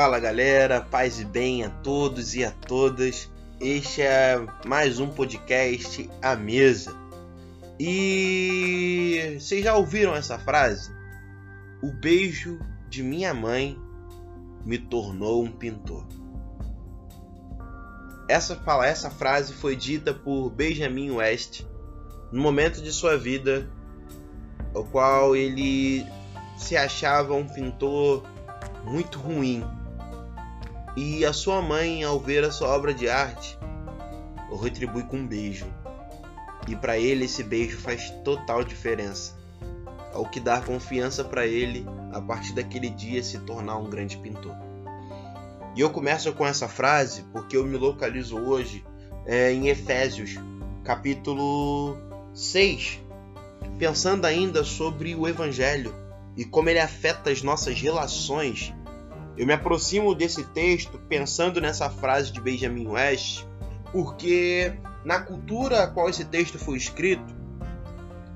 Fala galera, paz e bem a todos e a todas. Este é mais um podcast à mesa. E vocês já ouviram essa frase? O beijo de minha mãe me tornou um pintor. Essa, fala, essa frase foi dita por Benjamin West no momento de sua vida, o qual ele se achava um pintor muito ruim. E a sua mãe, ao ver a sua obra de arte, o retribui com um beijo. E para ele esse beijo faz total diferença. Ao que dá confiança para ele a partir daquele dia se tornar um grande pintor. E eu começo com essa frase porque eu me localizo hoje é, em Efésios, capítulo 6, pensando ainda sobre o Evangelho e como ele afeta as nossas relações, eu me aproximo desse texto pensando nessa frase de Benjamin West, porque na cultura a qual esse texto foi escrito,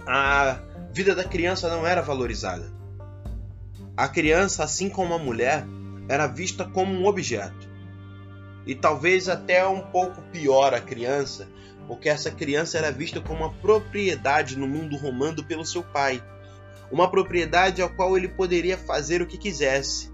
a vida da criança não era valorizada. A criança, assim como a mulher, era vista como um objeto. E talvez até um pouco pior a criança, porque essa criança era vista como uma propriedade no mundo romano pelo seu pai uma propriedade ao qual ele poderia fazer o que quisesse,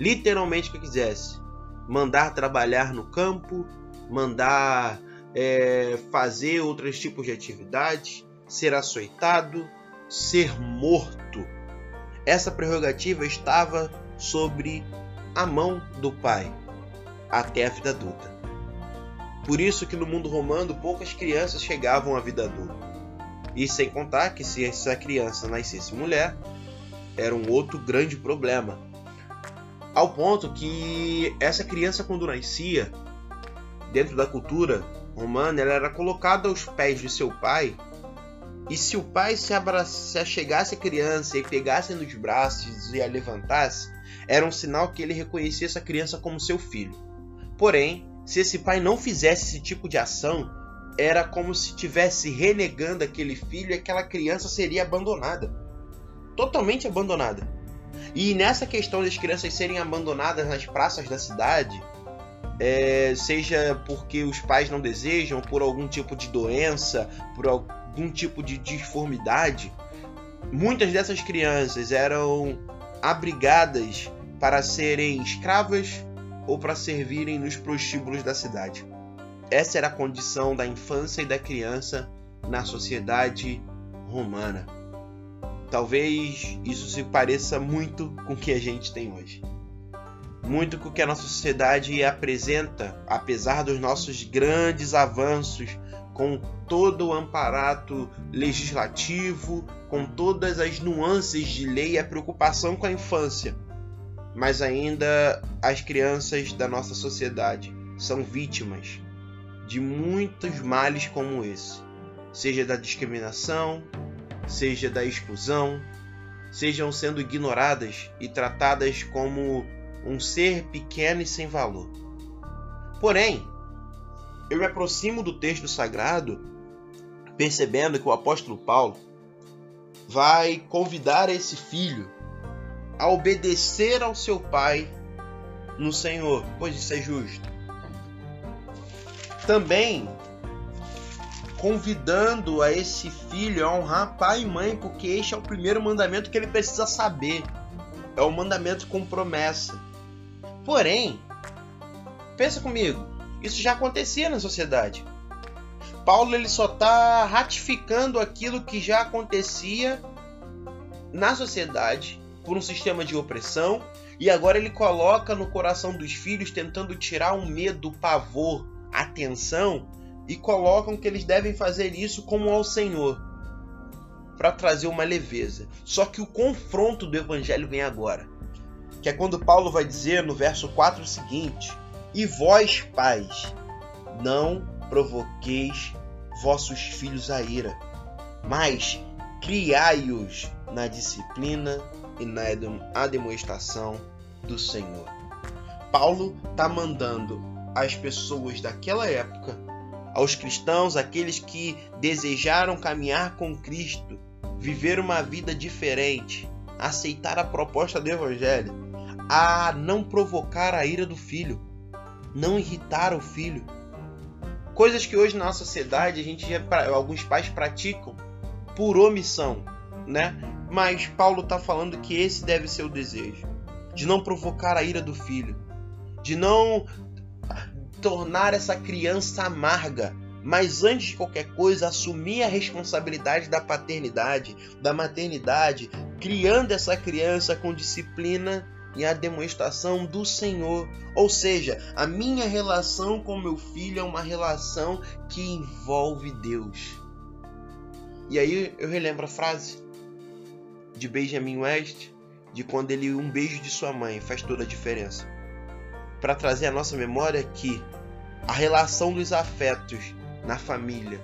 literalmente o que quisesse, mandar trabalhar no campo, mandar é, fazer outros tipos de atividades, ser açoitado, ser morto. Essa prerrogativa estava sobre a mão do pai até a vida adulta. Por isso que no mundo romano poucas crianças chegavam à vida adulta. E sem contar que se essa criança nascesse mulher, era um outro grande problema. Ao ponto que essa criança, quando nascia, dentro da cultura romana, ela era colocada aos pés de seu pai. E se o pai se, abraçasse, se achegasse à criança e pegasse nos braços e a levantasse, era um sinal que ele reconhecia essa criança como seu filho. Porém, se esse pai não fizesse esse tipo de ação, era como se tivesse renegando aquele filho e aquela criança seria abandonada. Totalmente abandonada. E nessa questão das crianças serem abandonadas nas praças da cidade, é, seja porque os pais não desejam, por algum tipo de doença, por algum tipo de disformidade, muitas dessas crianças eram abrigadas para serem escravas ou para servirem nos prostíbulos da cidade. Essa era a condição da infância e da criança na sociedade romana. Talvez isso se pareça muito com o que a gente tem hoje. Muito com o que a nossa sociedade apresenta, apesar dos nossos grandes avanços, com todo o amparato legislativo, com todas as nuances de lei e a preocupação com a infância. Mas ainda as crianças da nossa sociedade são vítimas de muitos males como esse, seja da discriminação, seja da exclusão, sejam sendo ignoradas e tratadas como um ser pequeno e sem valor. Porém, eu me aproximo do texto sagrado percebendo que o apóstolo Paulo vai convidar esse filho a obedecer ao seu pai no Senhor, pois isso é justo também convidando a esse filho a honrar pai e mãe, porque este é o primeiro mandamento que ele precisa saber. É o mandamento com promessa. Porém, pensa comigo, isso já acontecia na sociedade. Paulo ele só está ratificando aquilo que já acontecia na sociedade por um sistema de opressão e agora ele coloca no coração dos filhos tentando tirar o medo, o pavor, atenção e colocam que eles devem fazer isso como ao Senhor, para trazer uma leveza. Só que o confronto do evangelho vem agora, que é quando Paulo vai dizer no verso 4 o seguinte: E vós, pais, não provoqueis vossos filhos a ira, mas criai-os na disciplina e na demonstração do Senhor. Paulo está mandando às pessoas daquela época, aos cristãos, aqueles que desejaram caminhar com Cristo, viver uma vida diferente, aceitar a proposta do Evangelho, a não provocar a ira do filho, não irritar o filho. Coisas que hoje na nossa sociedade a gente alguns pais praticam por omissão, né? Mas Paulo está falando que esse deve ser o desejo, de não provocar a ira do filho, de não tornar essa criança amarga, mas antes de qualquer coisa, assumir a responsabilidade da paternidade, da maternidade, criando essa criança com disciplina e a demonstração do Senhor. Ou seja, a minha relação com meu filho é uma relação que envolve Deus. E aí eu relembro a frase de Benjamin West, de quando ele um beijo de sua mãe faz toda a diferença. Para trazer a nossa memória que a relação dos afetos na família,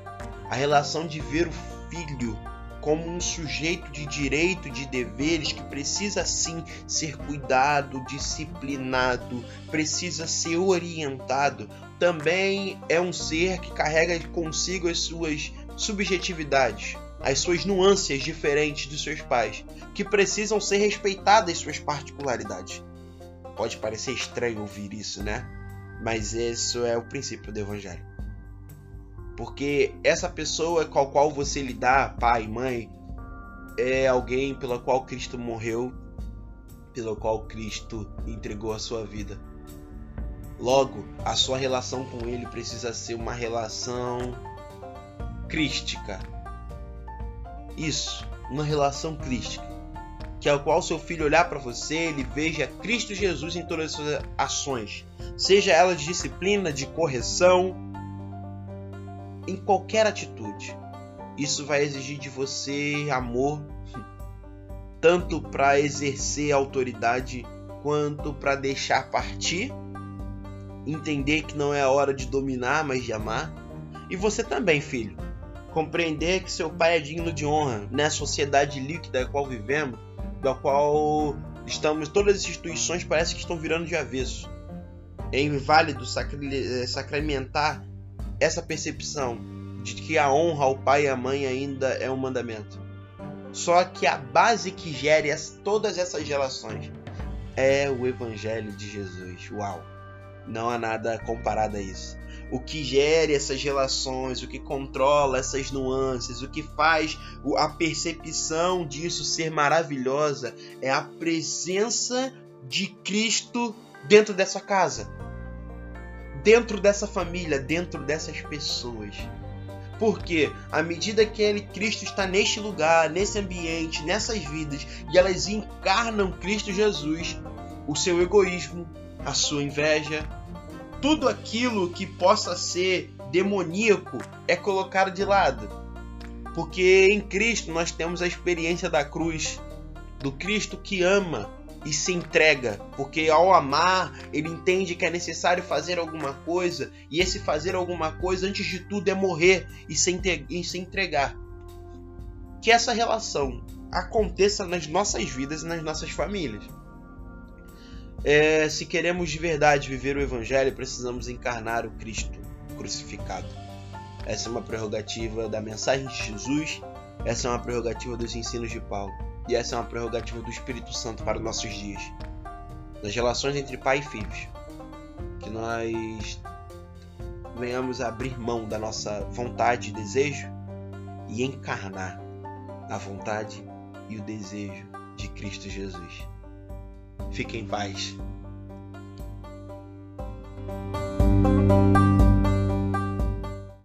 a relação de ver o filho como um sujeito de direito, de deveres que precisa sim ser cuidado, disciplinado, precisa ser orientado, também é um ser que carrega consigo as suas subjetividades, as suas nuances diferentes dos seus pais, que precisam ser respeitadas suas particularidades. Pode parecer estranho ouvir isso, né? Mas isso é o princípio do evangelho. Porque essa pessoa com a qual você lidar, pai, mãe, é alguém pela qual Cristo morreu, pela qual Cristo entregou a sua vida. Logo, a sua relação com ele precisa ser uma relação crística. Isso, uma relação crística. Que é qual seu filho olhar para você, ele veja Cristo Jesus em todas as suas ações, seja ela de disciplina, de correção, em qualquer atitude. Isso vai exigir de você amor, tanto para exercer autoridade quanto para deixar partir, entender que não é a hora de dominar, mas de amar. E você também, filho, compreender que seu pai é digno de honra nessa sociedade líquida da qual vivemos, da qual estamos, todas as instituições parece que estão virando de avesso. É inválido eh, sacramentar essa percepção de que a honra ao pai e à mãe ainda é um mandamento. Só que a base que gere todas essas relações é o Evangelho de Jesus. Uau! Não há nada comparado a isso. O que gere essas relações, o que controla essas nuances, o que faz a percepção disso ser maravilhosa é a presença de Cristo dentro dessa casa dentro dessa família, dentro dessas pessoas. Porque à medida que ele, Cristo está neste lugar, nesse ambiente, nessas vidas, e elas encarnam Cristo Jesus, o seu egoísmo, a sua inveja, tudo aquilo que possa ser demoníaco é colocado de lado. Porque em Cristo nós temos a experiência da cruz, do Cristo que ama, e se entrega, porque ao amar, ele entende que é necessário fazer alguma coisa, e esse fazer alguma coisa, antes de tudo, é morrer e se, entregar. Que essa relação aconteça nas nossas vidas e nas nossas famílias. É, se queremos de verdade viver o Evangelho, precisamos encarnar o Cristo crucificado. Essa é uma prerrogativa da mensagem de Jesus, essa é uma prerrogativa dos ensinos de Paulo. E essa é uma prerrogativa do Espírito Santo para os nossos dias. Nas relações entre pai e filhos. Que nós venhamos a abrir mão da nossa vontade e desejo e encarnar a vontade e o desejo de Cristo Jesus. Fique em paz.